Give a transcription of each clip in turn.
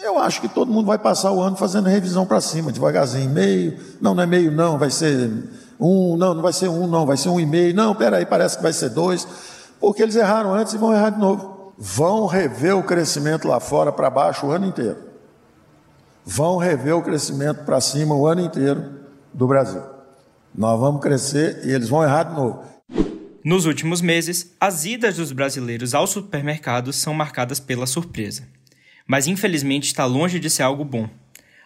Eu acho que todo mundo vai passar o ano fazendo revisão para cima, devagarzinho, meio, não, não é meio não, vai ser um, não, não vai ser um não, vai ser um e meio, não, peraí, parece que vai ser dois, porque eles erraram antes e vão errar de novo. Vão rever o crescimento lá fora para baixo o ano inteiro. Vão rever o crescimento para cima o ano inteiro do Brasil. Nós vamos crescer e eles vão errar de novo. Nos últimos meses, as idas dos brasileiros aos supermercados são marcadas pela surpresa. Mas infelizmente está longe de ser algo bom.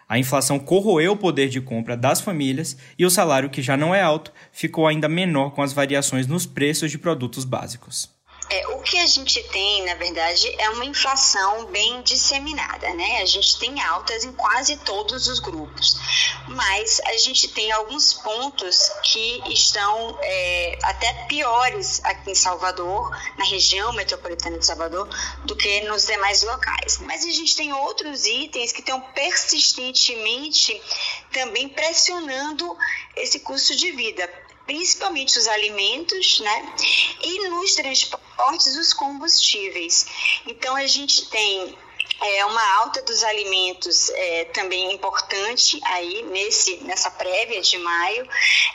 A inflação corroeu o poder de compra das famílias e o salário, que já não é alto, ficou ainda menor com as variações nos preços de produtos básicos. É, o que a gente tem, na verdade, é uma inflação bem disseminada, né? A gente tem altas em quase todos os grupos, mas a gente tem alguns pontos que estão é, até piores aqui em Salvador, na região metropolitana de Salvador, do que nos demais locais. Mas a gente tem outros itens que estão persistentemente também pressionando esse custo de vida principalmente os alimentos, né? E nos transportes, os combustíveis. Então, a gente tem é uma alta dos alimentos é, também importante aí nesse, nessa prévia de maio.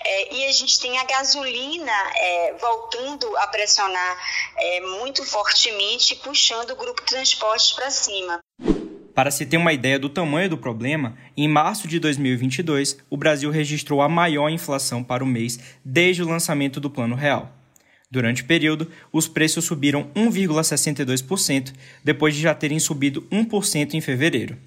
É, e a gente tem a gasolina é, voltando a pressionar é, muito fortemente, puxando o grupo transporte para cima. Para se ter uma ideia do tamanho do problema, em março de 2022, o Brasil registrou a maior inflação para o mês desde o lançamento do Plano Real. Durante o período, os preços subiram 1,62%, depois de já terem subido 1% em fevereiro.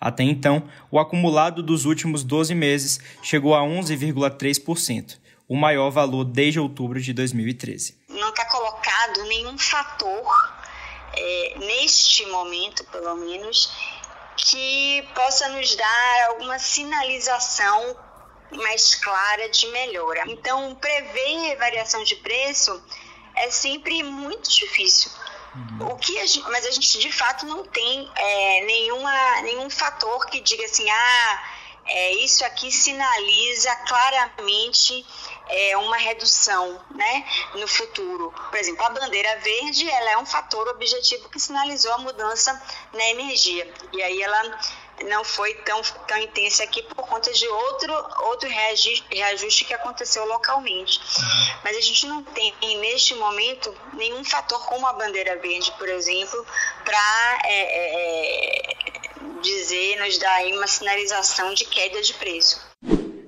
Até então, o acumulado dos últimos 12 meses chegou a 11,3%, o maior valor desde outubro de 2013. Não está colocado nenhum fator, é, neste momento pelo menos, que possa nos dar alguma sinalização mais clara de melhora. Então, prever variação de preço é sempre muito difícil. Uhum. O que a gente, mas a gente de fato não tem é, nenhuma, nenhum fator que diga assim, ah, é, isso aqui sinaliza claramente é, uma redução né, no futuro. Por exemplo, a bandeira verde ela é um fator objetivo que sinalizou a mudança na energia. E aí ela não foi tão, tão intensa aqui por conta de outro, outro reajuste, reajuste que aconteceu localmente. Uhum. Mas a gente não tem, neste momento, nenhum fator como a bandeira verde, por exemplo, para é, é, é, dizer, nos dar aí uma sinalização de queda de preço.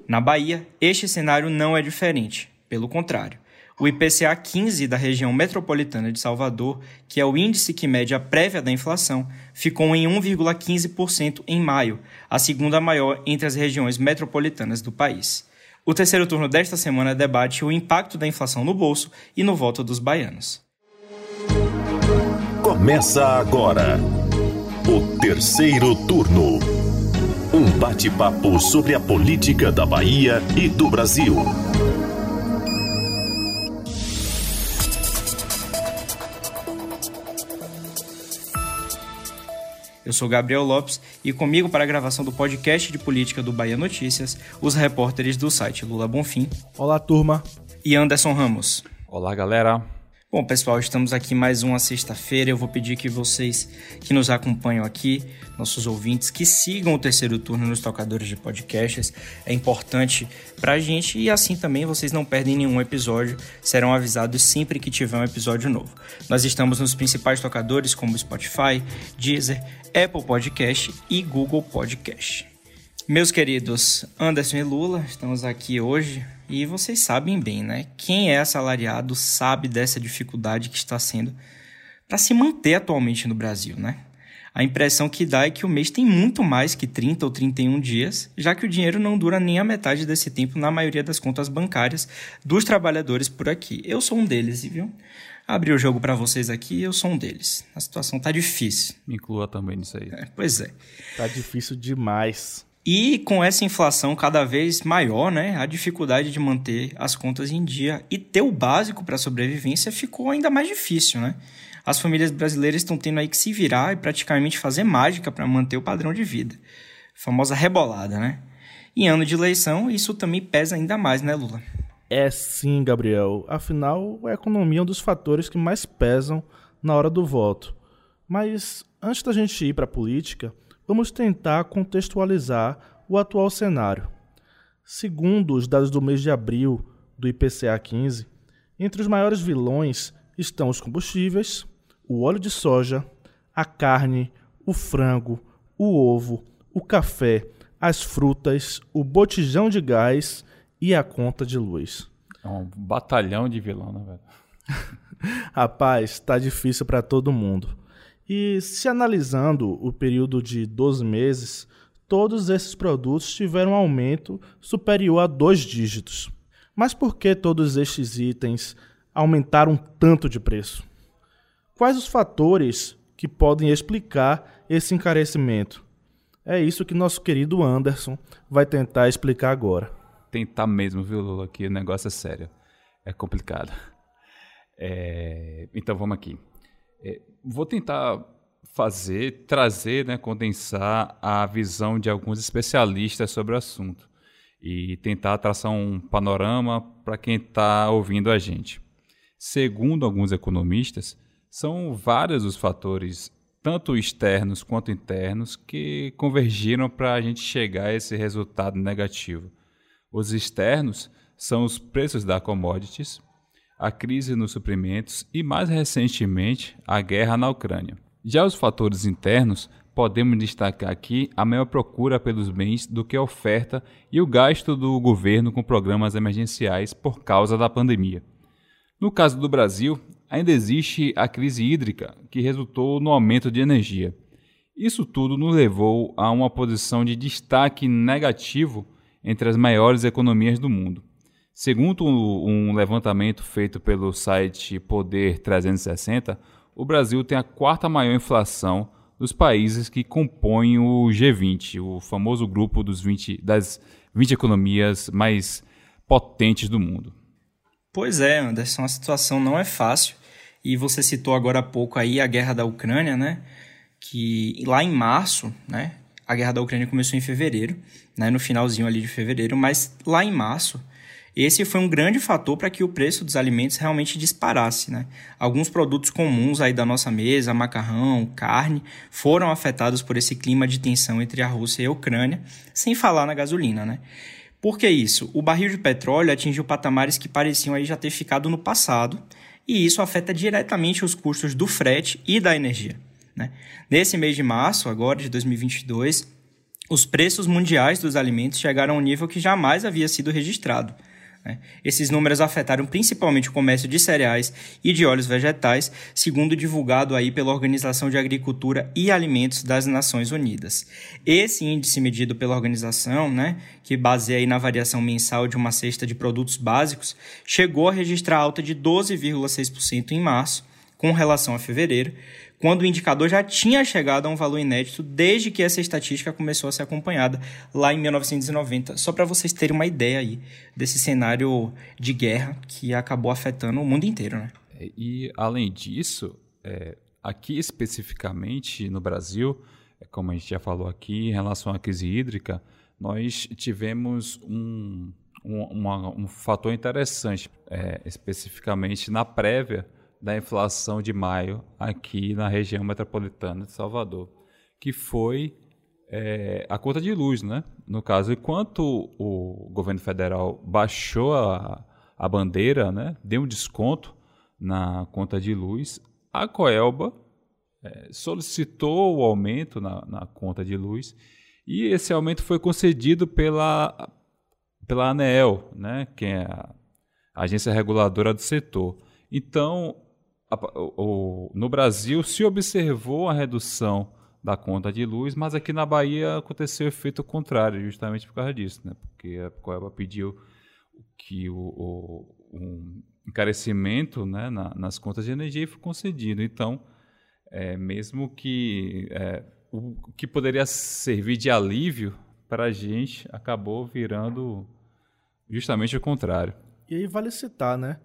Na Bahia, este cenário não é diferente, pelo contrário. O IPCA 15 da região metropolitana de Salvador, que é o índice que mede a prévia da inflação, ficou em 1,15% em maio, a segunda maior entre as regiões metropolitanas do país. O terceiro turno desta semana debate o impacto da inflação no bolso e no voto dos baianos. Começa agora o terceiro turno. Um bate-papo sobre a política da Bahia e do Brasil. Eu sou Gabriel Lopes e comigo para a gravação do podcast de política do Bahia Notícias, os repórteres do site Lula Bonfim. Olá, turma. E Anderson Ramos. Olá, galera. Bom, pessoal, estamos aqui mais uma sexta-feira. Eu vou pedir que vocês que nos acompanham aqui, nossos ouvintes, que sigam o terceiro turno nos tocadores de podcasts. É importante pra gente e assim também vocês não perdem nenhum episódio, serão avisados sempre que tiver um episódio novo. Nós estamos nos principais tocadores como Spotify, Deezer, Apple Podcast e Google Podcast. Meus queridos Anderson e Lula, estamos aqui hoje e vocês sabem bem, né? Quem é assalariado sabe dessa dificuldade que está sendo para se manter atualmente no Brasil, né? A impressão que dá é que o mês tem muito mais que 30 ou 31 dias, já que o dinheiro não dura nem a metade desse tempo na maioria das contas bancárias dos trabalhadores por aqui. Eu sou um deles, viu? Abri o jogo para vocês aqui, eu sou um deles. A situação tá difícil. Me inclua também nisso aí. É, pois é. Tá difícil demais. E com essa inflação cada vez maior, né, a dificuldade de manter as contas em dia e ter o básico para a sobrevivência ficou ainda mais difícil, né? As famílias brasileiras estão tendo aí que se virar e praticamente fazer mágica para manter o padrão de vida. Famosa rebolada, né? Em ano de eleição, isso também pesa ainda mais, né, Lula? É sim, Gabriel. Afinal, a economia é um dos fatores que mais pesam na hora do voto. Mas antes da gente ir para a política, vamos tentar contextualizar o atual cenário. Segundo os dados do mês de abril do IPCA 15, entre os maiores vilões estão os combustíveis, o óleo de soja, a carne, o frango, o ovo, o café, as frutas, o botijão de gás e a conta de luz. É um batalhão de vilão, né, velho? Rapaz, tá difícil para todo mundo. E se analisando o período de 12 meses, todos esses produtos tiveram um aumento superior a dois dígitos. Mas por que todos estes itens aumentaram tanto de preço? Quais os fatores que podem explicar esse encarecimento? É isso que nosso querido Anderson vai tentar explicar agora. Tentar mesmo, viu, Lula? Que o negócio é sério. É complicado. É... Então vamos aqui. É... Vou tentar fazer, trazer, né, condensar a visão de alguns especialistas sobre o assunto e tentar traçar um panorama para quem está ouvindo a gente. Segundo alguns economistas, são vários os fatores, tanto externos quanto internos, que convergiram para a gente chegar a esse resultado negativo. Os externos são os preços da commodities, a crise nos suprimentos e, mais recentemente, a guerra na Ucrânia. Já os fatores internos podemos destacar aqui a maior procura pelos bens do que a oferta e o gasto do governo com programas emergenciais por causa da pandemia. No caso do Brasil, ainda existe a crise hídrica, que resultou no aumento de energia. Isso tudo nos levou a uma posição de destaque negativo entre as maiores economias do mundo. Segundo um levantamento feito pelo site Poder 360, o Brasil tem a quarta maior inflação dos países que compõem o G20, o famoso grupo dos 20, das 20 economias mais potentes do mundo. Pois é, Anderson, a situação não é fácil. E você citou agora há pouco aí a guerra da Ucrânia, né? Que lá em março, né? A guerra da Ucrânia começou em fevereiro, né? No finalzinho ali de fevereiro, mas lá em março esse foi um grande fator para que o preço dos alimentos realmente disparasse. Né? Alguns produtos comuns aí da nossa mesa, macarrão, carne, foram afetados por esse clima de tensão entre a Rússia e a Ucrânia, sem falar na gasolina. Né? Por que isso? O barril de petróleo atingiu patamares que pareciam aí já ter ficado no passado, e isso afeta diretamente os custos do frete e da energia. Né? Nesse mês de março, agora de 2022, os preços mundiais dos alimentos chegaram a um nível que jamais havia sido registrado. Né? Esses números afetaram principalmente o comércio de cereais e de óleos vegetais, segundo divulgado aí pela Organização de Agricultura e Alimentos das Nações Unidas. Esse índice medido pela organização, né, que baseia aí na variação mensal de uma cesta de produtos básicos, chegou a registrar alta de 12,6% em março, com relação a fevereiro, quando o indicador já tinha chegado a um valor inédito desde que essa estatística começou a ser acompanhada lá em 1990. Só para vocês terem uma ideia aí desse cenário de guerra que acabou afetando o mundo inteiro, né? É, e além disso, é, aqui especificamente no Brasil, é, como a gente já falou aqui em relação à crise hídrica, nós tivemos um, um, uma, um fator interessante, é, especificamente na prévia da inflação de maio aqui na região metropolitana de Salvador, que foi é, a conta de luz, né? No caso, enquanto o governo federal baixou a, a bandeira, né, deu um desconto na conta de luz, a Coelba é, solicitou o aumento na, na conta de luz e esse aumento foi concedido pela, pela ANEEL, né, que é a agência reguladora do setor. Então, o, no Brasil se observou a redução da conta de luz, mas aqui na Bahia aconteceu o efeito contrário, justamente por causa disso, né? porque a Coelba pediu que o, o um encarecimento né, na, nas contas de energia foi concedido. Então, é, mesmo que é, o que poderia servir de alívio para a gente acabou virando justamente o contrário. E aí vale citar, né?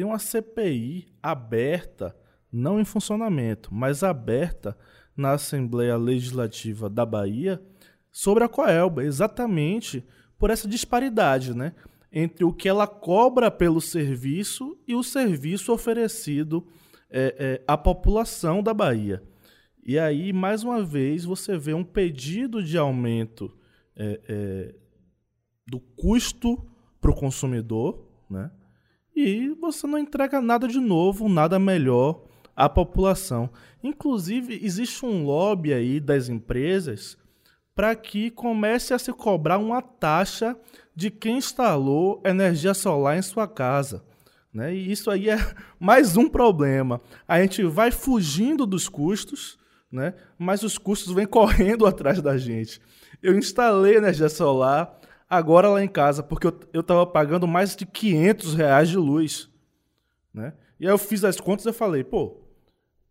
Tem uma CPI aberta, não em funcionamento, mas aberta na Assembleia Legislativa da Bahia sobre a Coelba, exatamente por essa disparidade, né? Entre o que ela cobra pelo serviço e o serviço oferecido é, é, à população da Bahia. E aí, mais uma vez, você vê um pedido de aumento é, é, do custo para o consumidor, né? E você não entrega nada de novo, nada melhor à população. Inclusive, existe um lobby aí das empresas para que comece a se cobrar uma taxa de quem instalou energia solar em sua casa. Né? E isso aí é mais um problema. A gente vai fugindo dos custos, né? mas os custos vêm correndo atrás da gente. Eu instalei energia solar agora lá em casa, porque eu estava pagando mais de 500 reais de luz. Né? E aí eu fiz as contas e falei, pô,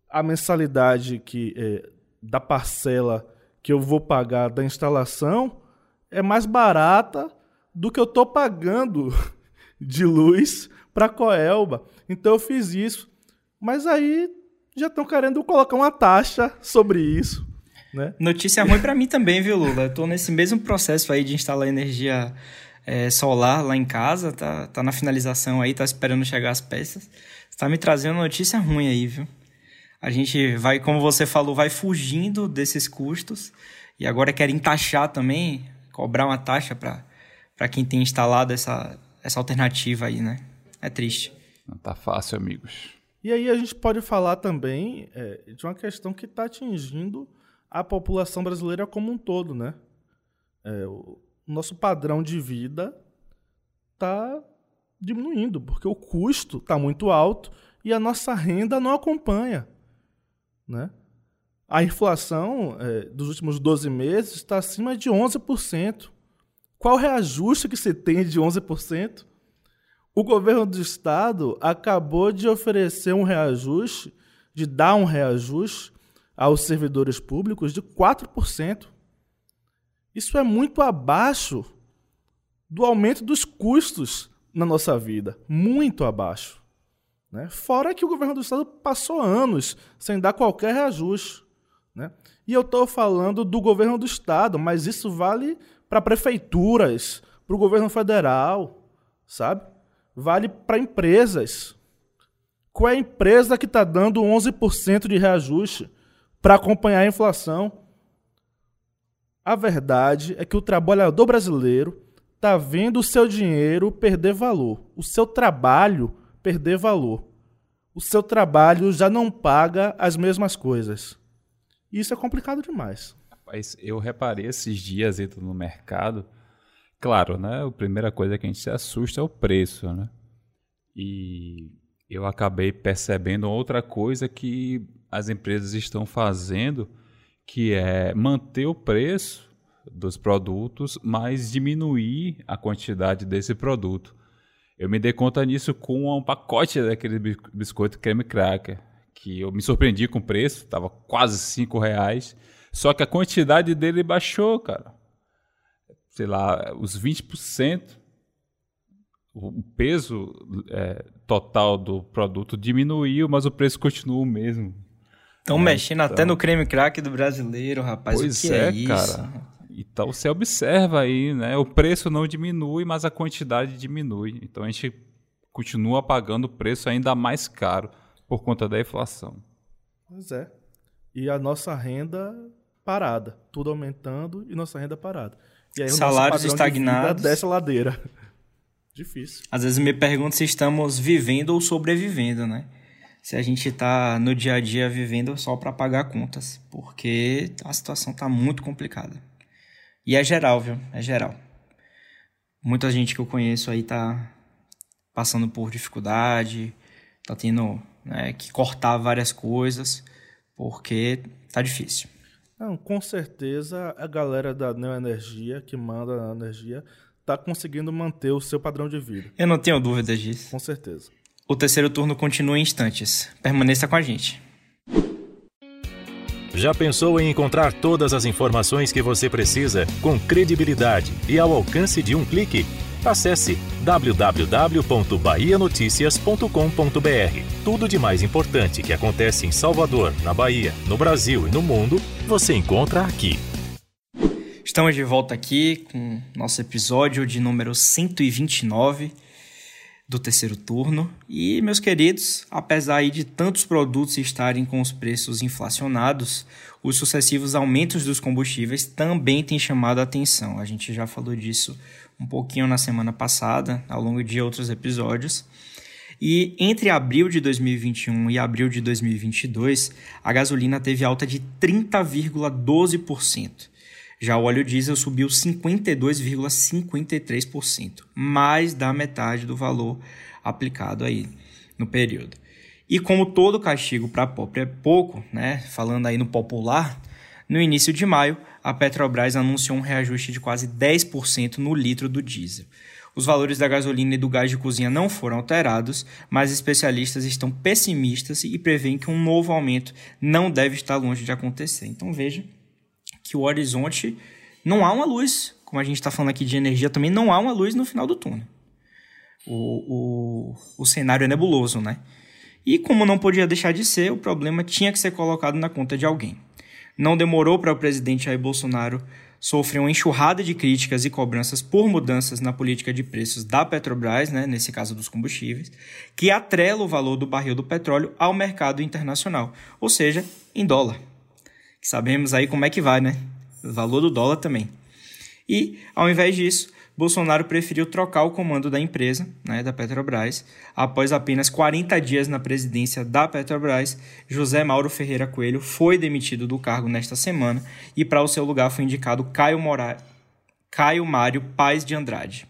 a mensalidade que é, da parcela que eu vou pagar da instalação é mais barata do que eu estou pagando de luz para Coelba. Então eu fiz isso. Mas aí já estão querendo colocar uma taxa sobre isso. Né? Notícia ruim para mim também, viu, Lula? Eu tô nesse mesmo processo aí de instalar energia é, solar lá em casa, tá, tá na finalização aí, tá esperando chegar as peças. Está me trazendo notícia ruim aí, viu? A gente vai, como você falou, vai fugindo desses custos e agora querem taxar também, cobrar uma taxa para quem tem instalado essa, essa alternativa aí, né? É triste. Não tá fácil, amigos. E aí a gente pode falar também é, de uma questão que está atingindo a população brasileira como um todo, né? É, o nosso padrão de vida está diminuindo, porque o custo está muito alto e a nossa renda não acompanha. Né? A inflação é, dos últimos 12 meses está acima de 11%. Qual reajuste que você tem de 11%? O governo do estado acabou de oferecer um reajuste, de dar um reajuste aos servidores públicos de 4%. Isso é muito abaixo do aumento dos custos na nossa vida. Muito abaixo. Né? Fora que o governo do estado passou anos sem dar qualquer reajuste. Né? E eu estou falando do governo do estado, mas isso vale para prefeituras, para o governo federal, sabe? Vale para empresas. Qual é a empresa que está dando 11% de reajuste? Para acompanhar a inflação. A verdade é que o trabalhador brasileiro está vendo o seu dinheiro perder valor, o seu trabalho perder valor. O seu trabalho já não paga as mesmas coisas. Isso é complicado demais. Rapaz, eu reparei esses dias indo no mercado. Claro, né? A primeira coisa que a gente se assusta é o preço, né? E eu acabei percebendo outra coisa que as empresas estão fazendo, que é manter o preço dos produtos, mas diminuir a quantidade desse produto. Eu me dei conta nisso com um pacote daquele biscoito creme cracker, que eu me surpreendi com o preço, estava quase cinco reais, só que a quantidade dele baixou, cara. Sei lá, os 20%. O peso é, total do produto diminuiu, mas o preço continua o mesmo. Estão é, mexendo então... até no creme crack do brasileiro, rapaz. Pois o que é, é isso? cara. Então você observa aí, né? O preço não diminui, mas a quantidade diminui. Então a gente continua pagando o preço ainda mais caro por conta da inflação. Pois é. E a nossa renda parada, tudo aumentando e nossa renda parada. E aí Salários estagnados. Dessa ladeira. Difícil. Às vezes me pergunto se estamos vivendo ou sobrevivendo, né? Se a gente está no dia a dia vivendo só para pagar contas, porque a situação está muito complicada. E é geral, viu? É geral. Muita gente que eu conheço aí tá passando por dificuldade, tá tendo né, que cortar várias coisas, porque tá difícil. Não, com certeza a galera da Neoenergia, que manda a energia, tá conseguindo manter o seu padrão de vida. Eu não tenho dúvidas disso. Com certeza. O terceiro turno continua em instantes. Permaneça com a gente. Já pensou em encontrar todas as informações que você precisa com credibilidade e ao alcance de um clique? Acesse www.bahianoticias.com.br. Tudo de mais importante que acontece em Salvador, na Bahia, no Brasil e no mundo, você encontra aqui. Estamos de volta aqui com nosso episódio de número 129 do terceiro turno. E, meus queridos, apesar de tantos produtos estarem com os preços inflacionados, os sucessivos aumentos dos combustíveis também têm chamado a atenção. A gente já falou disso um pouquinho na semana passada, ao longo de outros episódios. E entre abril de 2021 e abril de 2022, a gasolina teve alta de 30,12%. Já o óleo diesel subiu 52,53%, mais da metade do valor aplicado aí no período. E como todo castigo para pobre é pouco, né? Falando aí no popular, no início de maio, a Petrobras anunciou um reajuste de quase 10% no litro do diesel. Os valores da gasolina e do gás de cozinha não foram alterados, mas especialistas estão pessimistas e prevêem que um novo aumento não deve estar longe de acontecer. Então veja que o horizonte não há uma luz, como a gente está falando aqui de energia, também não há uma luz no final do túnel. O, o, o cenário é nebuloso, né? E como não podia deixar de ser, o problema tinha que ser colocado na conta de alguém. Não demorou para o presidente Jair Bolsonaro sofreu uma enxurrada de críticas e cobranças por mudanças na política de preços da Petrobras, né, nesse caso dos combustíveis, que atrela o valor do barril do petróleo ao mercado internacional, ou seja, em dólar. Sabemos aí como é que vai, né? O valor do dólar também. E, ao invés disso, Bolsonaro preferiu trocar o comando da empresa, né, da Petrobras. Após apenas 40 dias na presidência da Petrobras, José Mauro Ferreira Coelho foi demitido do cargo nesta semana e para o seu lugar foi indicado Caio, Mora... Caio Mário Paz de Andrade.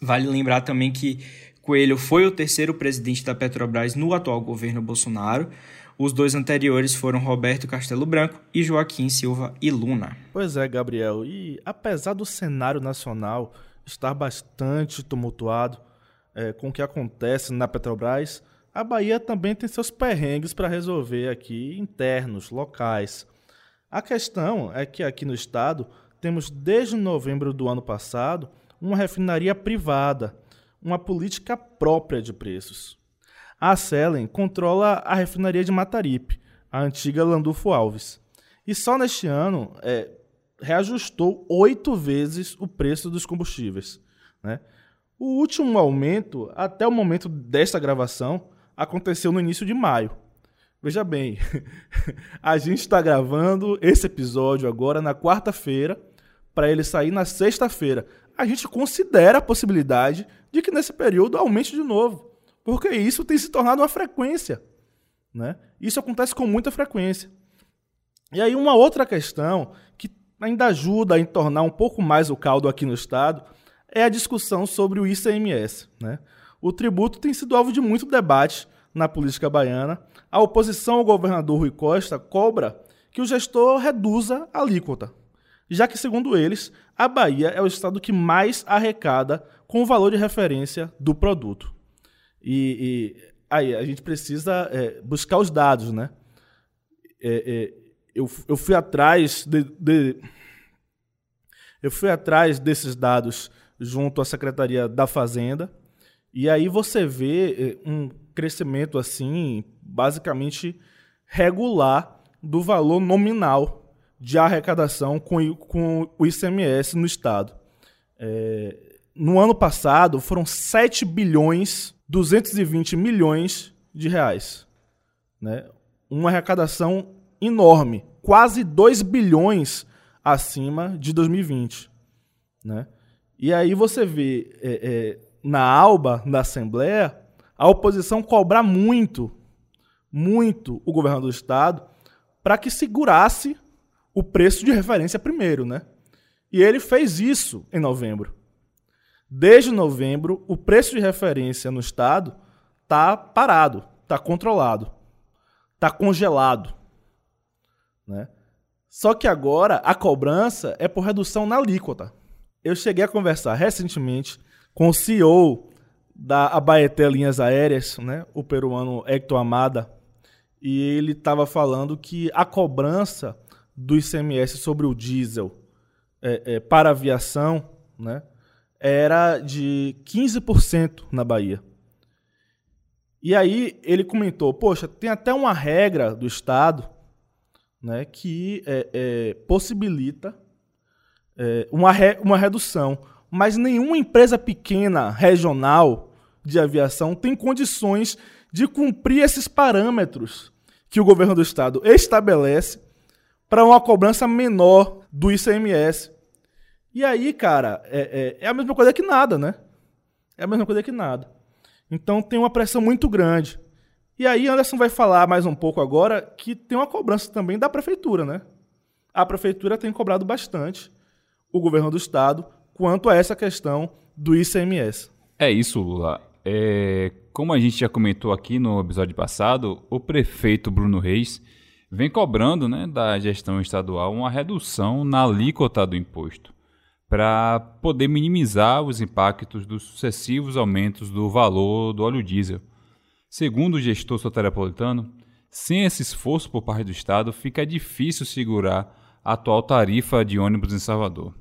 Vale lembrar também que Coelho foi o terceiro presidente da Petrobras no atual governo Bolsonaro. Os dois anteriores foram Roberto Castelo Branco e Joaquim Silva e Luna. Pois é, Gabriel. E apesar do cenário nacional estar bastante tumultuado é, com o que acontece na Petrobras, a Bahia também tem seus perrengues para resolver aqui, internos, locais. A questão é que aqui no estado temos desde novembro do ano passado uma refinaria privada, uma política própria de preços. A Selen controla a refinaria de Mataripe, a antiga Landulfo Alves. E só neste ano é, reajustou oito vezes o preço dos combustíveis. Né? O último aumento, até o momento desta gravação, aconteceu no início de maio. Veja bem, a gente está gravando esse episódio agora na quarta-feira, para ele sair na sexta-feira. A gente considera a possibilidade de que nesse período aumente de novo, porque isso tem se tornado uma frequência. Né? Isso acontece com muita frequência. E aí, uma outra questão que ainda ajuda a entornar um pouco mais o caldo aqui no Estado é a discussão sobre o ICMS. Né? O tributo tem sido alvo de muito debate na política baiana. A oposição ao governador Rui Costa cobra que o gestor reduza a alíquota, já que, segundo eles, a Bahia é o estado que mais arrecada com o valor de referência do produto. E, e aí a gente precisa é, buscar os dados, né? É, é, eu, eu fui atrás de, de, eu fui atrás desses dados junto à Secretaria da Fazenda e aí você vê eh, um crescimento assim basicamente regular do valor nominal de arrecadação com, com o ICMS no estado. É, no ano passado foram 7 bilhões 220 milhões de reais, né? Uma arrecadação enorme, quase 2 bilhões acima de 2020. Né? E aí você vê é, é, na alba da Assembleia a oposição cobrar muito, muito o governo do Estado para que segurasse o preço de referência primeiro. Né? E ele fez isso em novembro. Desde novembro, o preço de referência no Estado está parado, está controlado, está congelado. Né? Só que agora a cobrança é por redução na alíquota. Eu cheguei a conversar recentemente com o CEO da Abaeté Linhas Aéreas, né, o peruano Hector Amada, e ele estava falando que a cobrança do ICMS sobre o diesel é, é, para aviação né, era de 15% na Bahia. E aí ele comentou: poxa, tem até uma regra do Estado né, que é, é, possibilita é, uma, re, uma redução. Mas nenhuma empresa pequena, regional, de aviação tem condições de cumprir esses parâmetros que o governo do estado estabelece para uma cobrança menor do ICMS. E aí, cara, é, é, é, a mesma coisa que nada, né? É a mesma coisa que nada. Então tem uma pressão muito grande. E aí Anderson vai falar mais um pouco agora que tem uma cobrança também da prefeitura, né? A prefeitura tem cobrado bastante o governo do estado quanto a essa questão do ICMS. É isso, Lula. É, como a gente já comentou aqui no episódio passado, o prefeito Bruno Reis vem cobrando né, da gestão estadual uma redução na alíquota do imposto para poder minimizar os impactos dos sucessivos aumentos do valor do óleo diesel. Segundo o gestor soteropolitano, sem esse esforço por parte do Estado, fica difícil segurar a atual tarifa de ônibus em Salvador.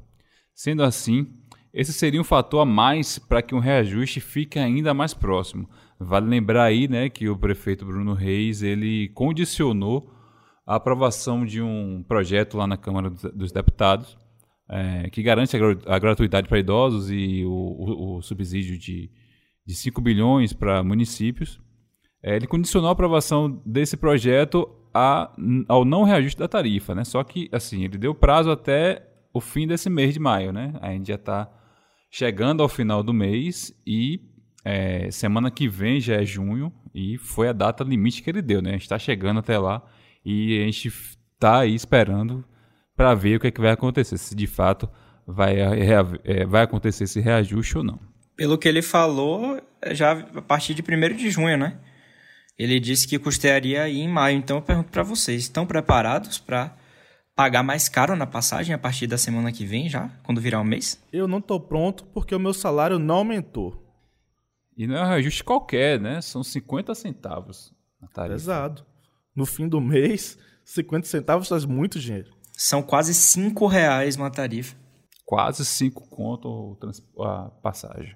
Sendo assim, esse seria um fator a mais para que um reajuste fique ainda mais próximo. Vale lembrar aí né, que o prefeito Bruno Reis ele condicionou a aprovação de um projeto lá na Câmara dos Deputados é, que garante a, gratuidade para idosos e o, o, o subsídio de, de 5 bilhões para municípios. É, ele condicionou a aprovação desse projeto a, ao não reajuste da tarifa, né? Só que, assim, ele deu prazo até o fim desse mês de maio, né? A gente já está chegando ao final do mês e é, semana que vem já é junho e foi a data limite que ele deu, né? A gente está chegando até lá e a gente está aí esperando para ver o que, é que vai acontecer, se de fato vai, é, vai acontecer esse reajuste ou não. Pelo que ele falou, é já a partir de 1 de junho, né? Ele disse que custearia aí em maio. Então eu pergunto para vocês, estão preparados para pagar mais caro na passagem a partir da semana que vem já, quando virar o um mês? Eu não estou pronto porque o meu salário não aumentou. E não é um reajuste qualquer, né? São 50 centavos na tarifa. Pesado. No fim do mês, 50 centavos faz muito dinheiro. São quase 5 reais uma tarifa. Quase 5 conto a passagem.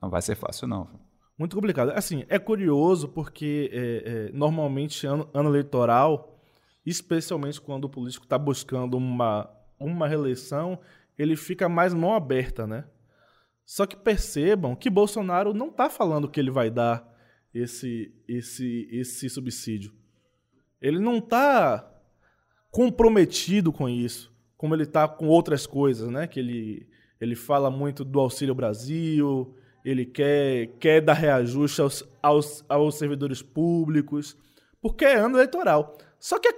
Não vai ser fácil, não. Muito complicado. Assim, é curioso porque é, é, normalmente ano, ano eleitoral especialmente quando o político está buscando uma, uma reeleição, ele fica mais mão aberta, né? Só que percebam que Bolsonaro não está falando que ele vai dar esse, esse, esse subsídio. Ele não está comprometido com isso, como ele está com outras coisas, né? Que ele, ele fala muito do Auxílio Brasil, ele quer, quer dar reajuste aos, aos, aos servidores públicos, porque é ano eleitoral. Só que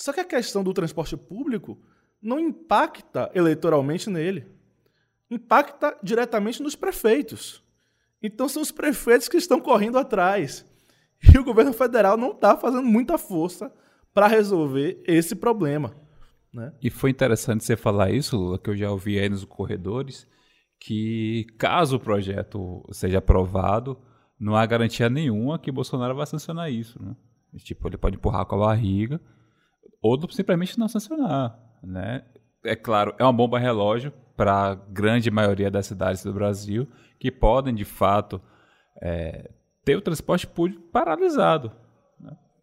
só que a questão do transporte público não impacta eleitoralmente nele. Impacta diretamente nos prefeitos. Então são os prefeitos que estão correndo atrás. E o governo federal não está fazendo muita força para resolver esse problema. Né? E foi interessante você falar isso, Lula, que eu já ouvi aí nos corredores, que caso o projeto seja aprovado, não há garantia nenhuma que Bolsonaro vai sancionar isso. Né? Tipo, ele pode empurrar com a barriga ou simplesmente não sancionar, né? É claro, é uma bomba relógio para a grande maioria das cidades do Brasil que podem, de fato, é, ter o transporte público paralisado?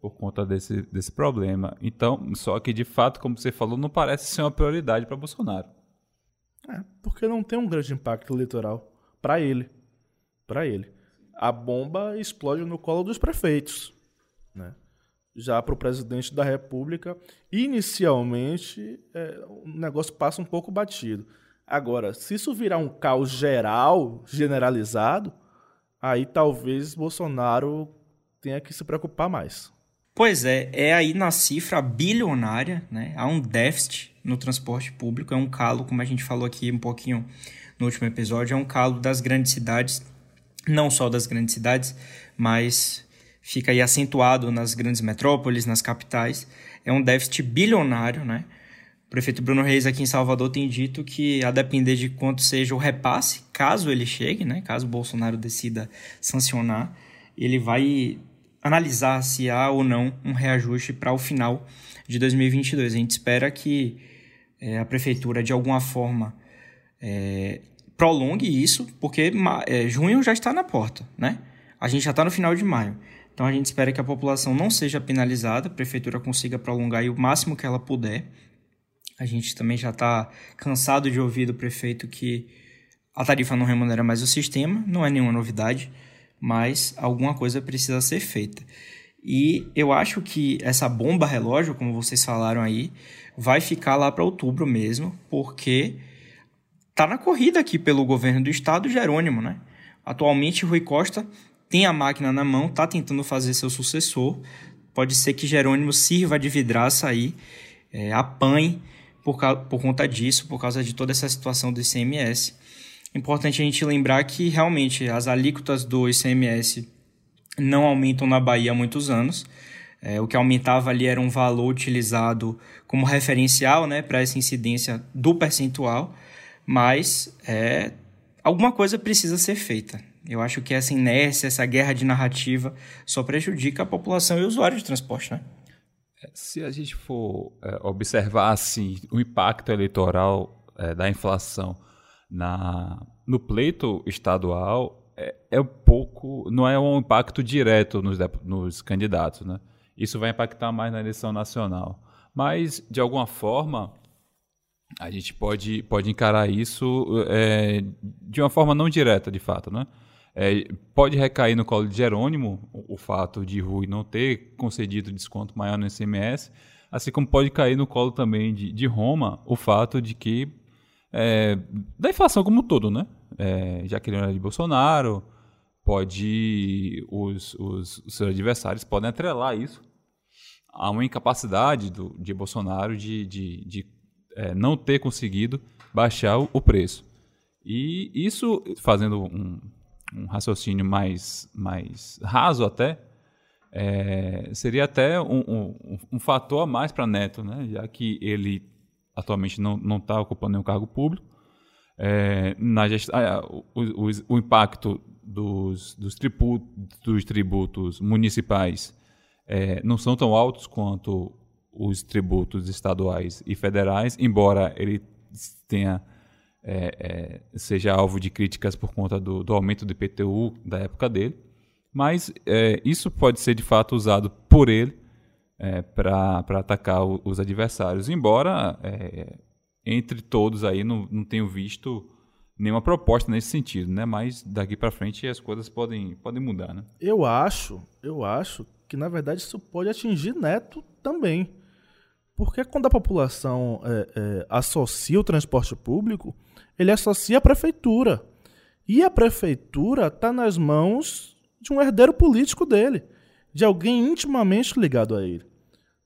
Por conta desse, desse problema. Então, só que, de fato, como você falou, não parece ser uma prioridade para Bolsonaro. É, porque não tem um grande impacto eleitoral para ele. Para ele. A bomba explode no colo dos prefeitos. Né? já para o presidente da República, inicialmente é, o negócio passa um pouco batido. Agora, se isso virar um caos geral, generalizado, aí talvez Bolsonaro tenha que se preocupar mais. Pois é, é aí na cifra bilionária, né? Há um déficit no transporte público, é um calo, como a gente falou aqui um pouquinho no último episódio, é um calo das grandes cidades, não só das grandes cidades, mas fica aí acentuado nas grandes metrópoles, nas capitais. É um déficit bilionário, né? O prefeito Bruno Reis aqui em Salvador tem dito que, a depender de quanto seja o repasse, caso ele chegue, né? Caso o Bolsonaro decida sancionar, ele vai analisar se há ou não um reajuste para o final de 2022. A gente espera que é, a prefeitura, de alguma forma, é, prolongue isso, porque é, junho já está na porta, né? A gente já está no final de maio. Então a gente espera que a população não seja penalizada, a prefeitura consiga prolongar o máximo que ela puder. A gente também já está cansado de ouvir do prefeito que a tarifa não remunera mais o sistema, não é nenhuma novidade. Mas alguma coisa precisa ser feita. E eu acho que essa bomba relógio, como vocês falaram aí, vai ficar lá para outubro mesmo, porque tá na corrida aqui pelo governo do estado Jerônimo, né? Atualmente Rui Costa tem a máquina na mão, tá tentando fazer seu sucessor. Pode ser que Jerônimo sirva de vidraça aí, é, apanhe por, por conta disso, por causa de toda essa situação do ICMS. Importante a gente lembrar que realmente as alíquotas do ICMS não aumentam na Bahia há muitos anos. É, o que aumentava ali era um valor utilizado como referencial né, para essa incidência do percentual, mas é, alguma coisa precisa ser feita. Eu acho que essa inércia, essa guerra de narrativa só prejudica a população e o usuário de transporte. Né? É, se a gente for é, observar assim, o impacto eleitoral é, da inflação na, no pleito estadual, é, é um pouco, não é um impacto direto nos, nos candidatos, né? Isso vai impactar mais na eleição nacional. Mas, de alguma forma, a gente pode, pode encarar isso é, de uma forma não direta, de fato, né? É, pode recair no colo de Jerônimo o, o, fato de Rui não ter concedido desconto maior no ICMS, assim como pode cair no colo também de, de Roma o fato de que é, da inflação como um todo, né? É, já que ele era de Bolsonaro, pode os, os, os, seus adversários podem atrelar isso a uma incapacidade do, de Bolsonaro de, de, de é, não ter conseguido baixar o, o, preço. E isso, fazendo um, um raciocínio mais, mais raso até, é, seria até um, um, um, fator a mais para Neto, né? já que ele atualmente não está ocupando nenhum cargo público. É, na gest... Ah, o, o, o, impacto dos, dos, tributos, dos tributos municipais é, não são tão altos quanto os tributos estaduais e federais, embora ele tenha é, é, seja alvo de críticas por conta do, do, aumento do IPTU da época dele, mas é, isso pode ser de fato usado por ele é, para atacar o, os adversários, embora é, entre todos aí não, não tenho visto nenhuma proposta nesse sentido, né? Mas daqui para frente as coisas podem, podem mudar, né? Eu acho, eu acho que na verdade isso pode atingir Neto também. Porque quando a população é, é, associa o transporte público, ele associa a prefeitura. E a prefeitura está nas mãos de um herdeiro político dele, de alguém intimamente ligado a ele.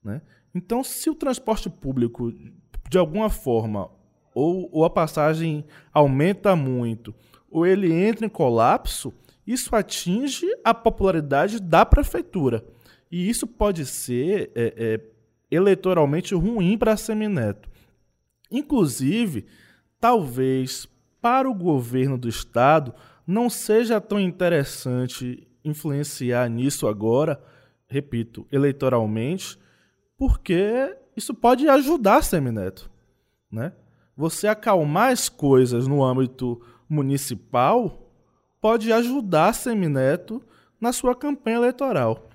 Né? Então, se o transporte público, de alguma forma, ou, ou a passagem aumenta muito, ou ele entra em colapso, isso atinge a popularidade da prefeitura. E isso pode ser é, é, eleitoralmente ruim para a Semineto. Inclusive, talvez para o governo do estado não seja tão interessante influenciar nisso agora, repito, eleitoralmente, porque isso pode ajudar Semineto, né? Você acalmar as coisas no âmbito municipal pode ajudar Semineto na sua campanha eleitoral.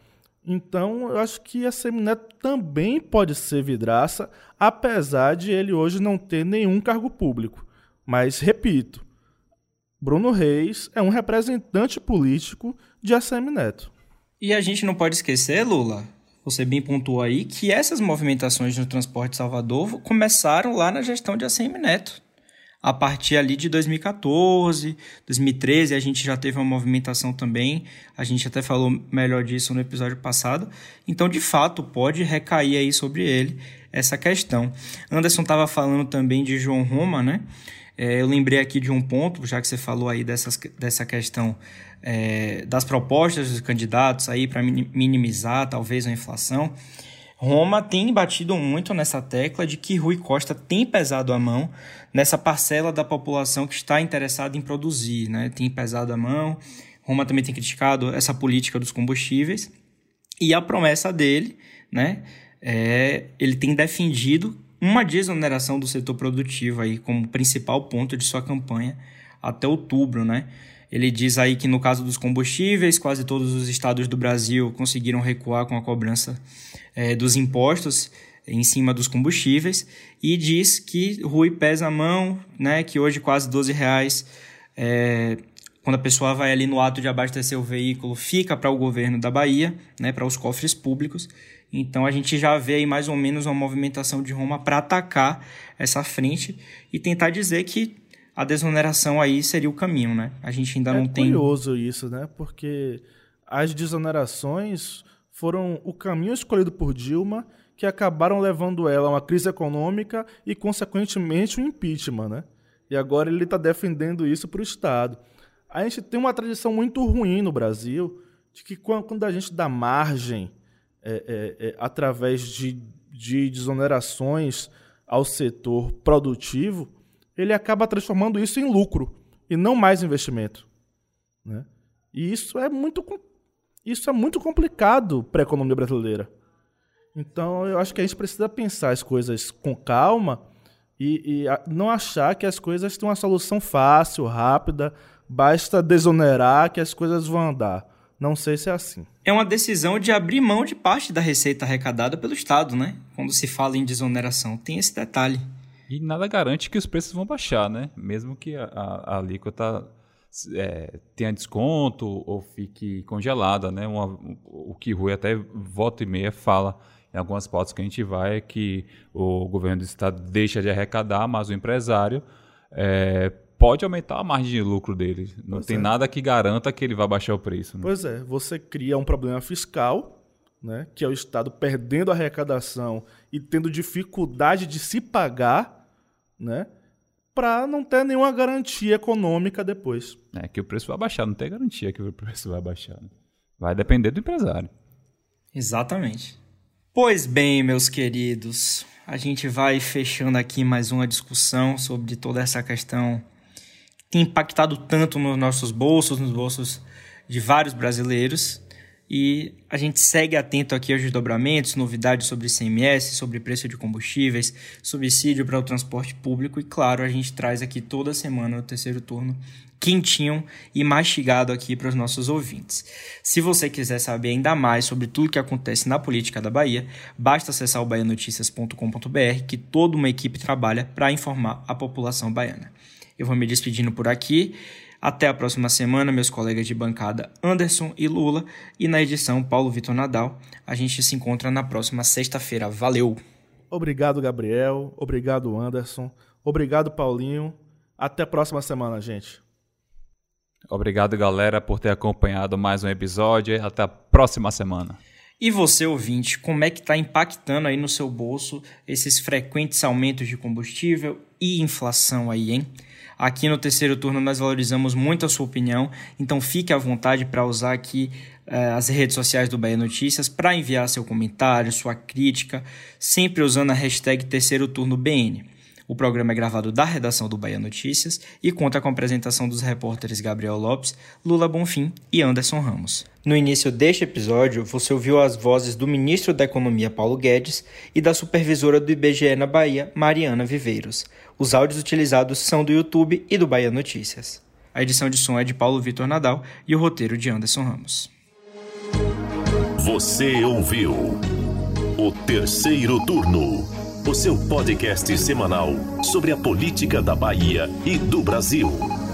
Então, eu acho que a Semineto também pode ser vidraça, apesar de ele hoje não ter nenhum cargo público. Mas, repito, Bruno Reis é um representante político de ACM Neto. E a gente não pode esquecer, Lula, você bem pontuou aí, que essas movimentações no transporte de Salvador começaram lá na gestão de ACM Neto a partir ali de 2014, 2013, a gente já teve uma movimentação também, a gente até falou melhor disso no episódio passado. Então, de fato, pode recair aí sobre ele essa questão. Anderson estava falando também de João Roma, né? É, eu lembrei aqui de um ponto, já que você falou aí dessas, dessa questão é, das propostas dos candidatos aí para minimizar talvez a inflação. Roma tem batido muito nessa tecla de que Rui Costa tem pesado a mão nessa parcela da população que está interessada em produzir, né? Tem pesado a mão. Roma também tem criticado essa política dos combustíveis e a promessa dele, né? É, ele tem defendido uma desoneração do setor produtivo aí como principal ponto de sua campanha até outubro, né? Ele diz aí que no caso dos combustíveis, quase todos os estados do Brasil conseguiram recuar com a cobrança é, dos impostos em cima dos combustíveis e diz que Rui pesa a mão, né, que hoje quase 12 reais é, quando a pessoa vai ali no ato de abastecer o veículo, fica para o governo da Bahia, né, para os cofres públicos. Então a gente já vê aí mais ou menos uma movimentação de Roma para atacar essa frente e tentar dizer que a desoneração aí seria o caminho, né? A gente ainda é não tem. É curioso isso, né? Porque as desonerações foram o caminho escolhido por Dilma que acabaram levando ela a uma crise econômica e, consequentemente, um impeachment, né? E agora ele está defendendo isso para o Estado. A gente tem uma tradição muito ruim no Brasil de que quando a gente dá margem é, é, é, através de, de desonerações ao setor produtivo, ele acaba transformando isso em lucro e não mais investimento. Né? E isso é muito, isso é muito complicado para a economia brasileira. Então, eu acho que a gente precisa pensar as coisas com calma e, e não achar que as coisas têm uma solução fácil, rápida, basta desonerar que as coisas vão andar. Não sei se é assim. É uma decisão de abrir mão de parte da receita arrecadada pelo Estado, né? Quando se fala em desoneração. Tem esse detalhe. E nada garante que os preços vão baixar, né? Mesmo que a, a, a alíquota é, tenha desconto ou fique congelada, né? Uma, o que Rui até volta e meia fala em algumas pautas que a gente vai é que o governo do estado deixa de arrecadar, mas o empresário é, pode aumentar a margem de lucro dele. Não pois tem é. nada que garanta que ele vai baixar o preço. Né? Pois é, você cria um problema fiscal, né, que é o Estado perdendo a arrecadação e tendo dificuldade de se pagar, né, para não ter nenhuma garantia econômica depois. É que o preço vai baixar, não tem garantia que o preço vai baixar. Né? Vai depender do empresário. Exatamente. Pois bem, meus queridos, a gente vai fechando aqui mais uma discussão sobre toda essa questão tem impactado tanto nos nossos bolsos, nos bolsos de vários brasileiros. E a gente segue atento aqui aos desdobramentos, novidades sobre ICMS, sobre preço de combustíveis, subsídio para o transporte público e, claro, a gente traz aqui toda semana o terceiro turno quentinho e mastigado aqui para os nossos ouvintes. Se você quiser saber ainda mais sobre tudo que acontece na política da Bahia, basta acessar o baianoticias.com.br que toda uma equipe trabalha para informar a população baiana. Eu vou me despedindo por aqui. Até a próxima semana, meus colegas de bancada Anderson e Lula. E na edição Paulo Vitor Nadal. A gente se encontra na próxima sexta-feira. Valeu! Obrigado, Gabriel. Obrigado, Anderson. Obrigado, Paulinho. Até a próxima semana, gente. Obrigado, galera, por ter acompanhado mais um episódio. Até a próxima semana. E você, ouvinte, como é que está impactando aí no seu bolso esses frequentes aumentos de combustível e inflação aí, hein? Aqui no terceiro turno nós valorizamos muito a sua opinião, então fique à vontade para usar aqui uh, as redes sociais do Bahia Notícias para enviar seu comentário, sua crítica, sempre usando a hashtag terceiro turno BN. O programa é gravado da redação do Bahia Notícias e conta com a apresentação dos repórteres Gabriel Lopes, Lula Bonfim e Anderson Ramos. No início deste episódio, você ouviu as vozes do ministro da Economia Paulo Guedes e da supervisora do IBGE na Bahia, Mariana Viveiros. Os áudios utilizados são do YouTube e do Bahia Notícias. A edição de som é de Paulo Vitor Nadal e o roteiro de Anderson Ramos. Você ouviu o terceiro turno, o seu podcast semanal sobre a política da Bahia e do Brasil.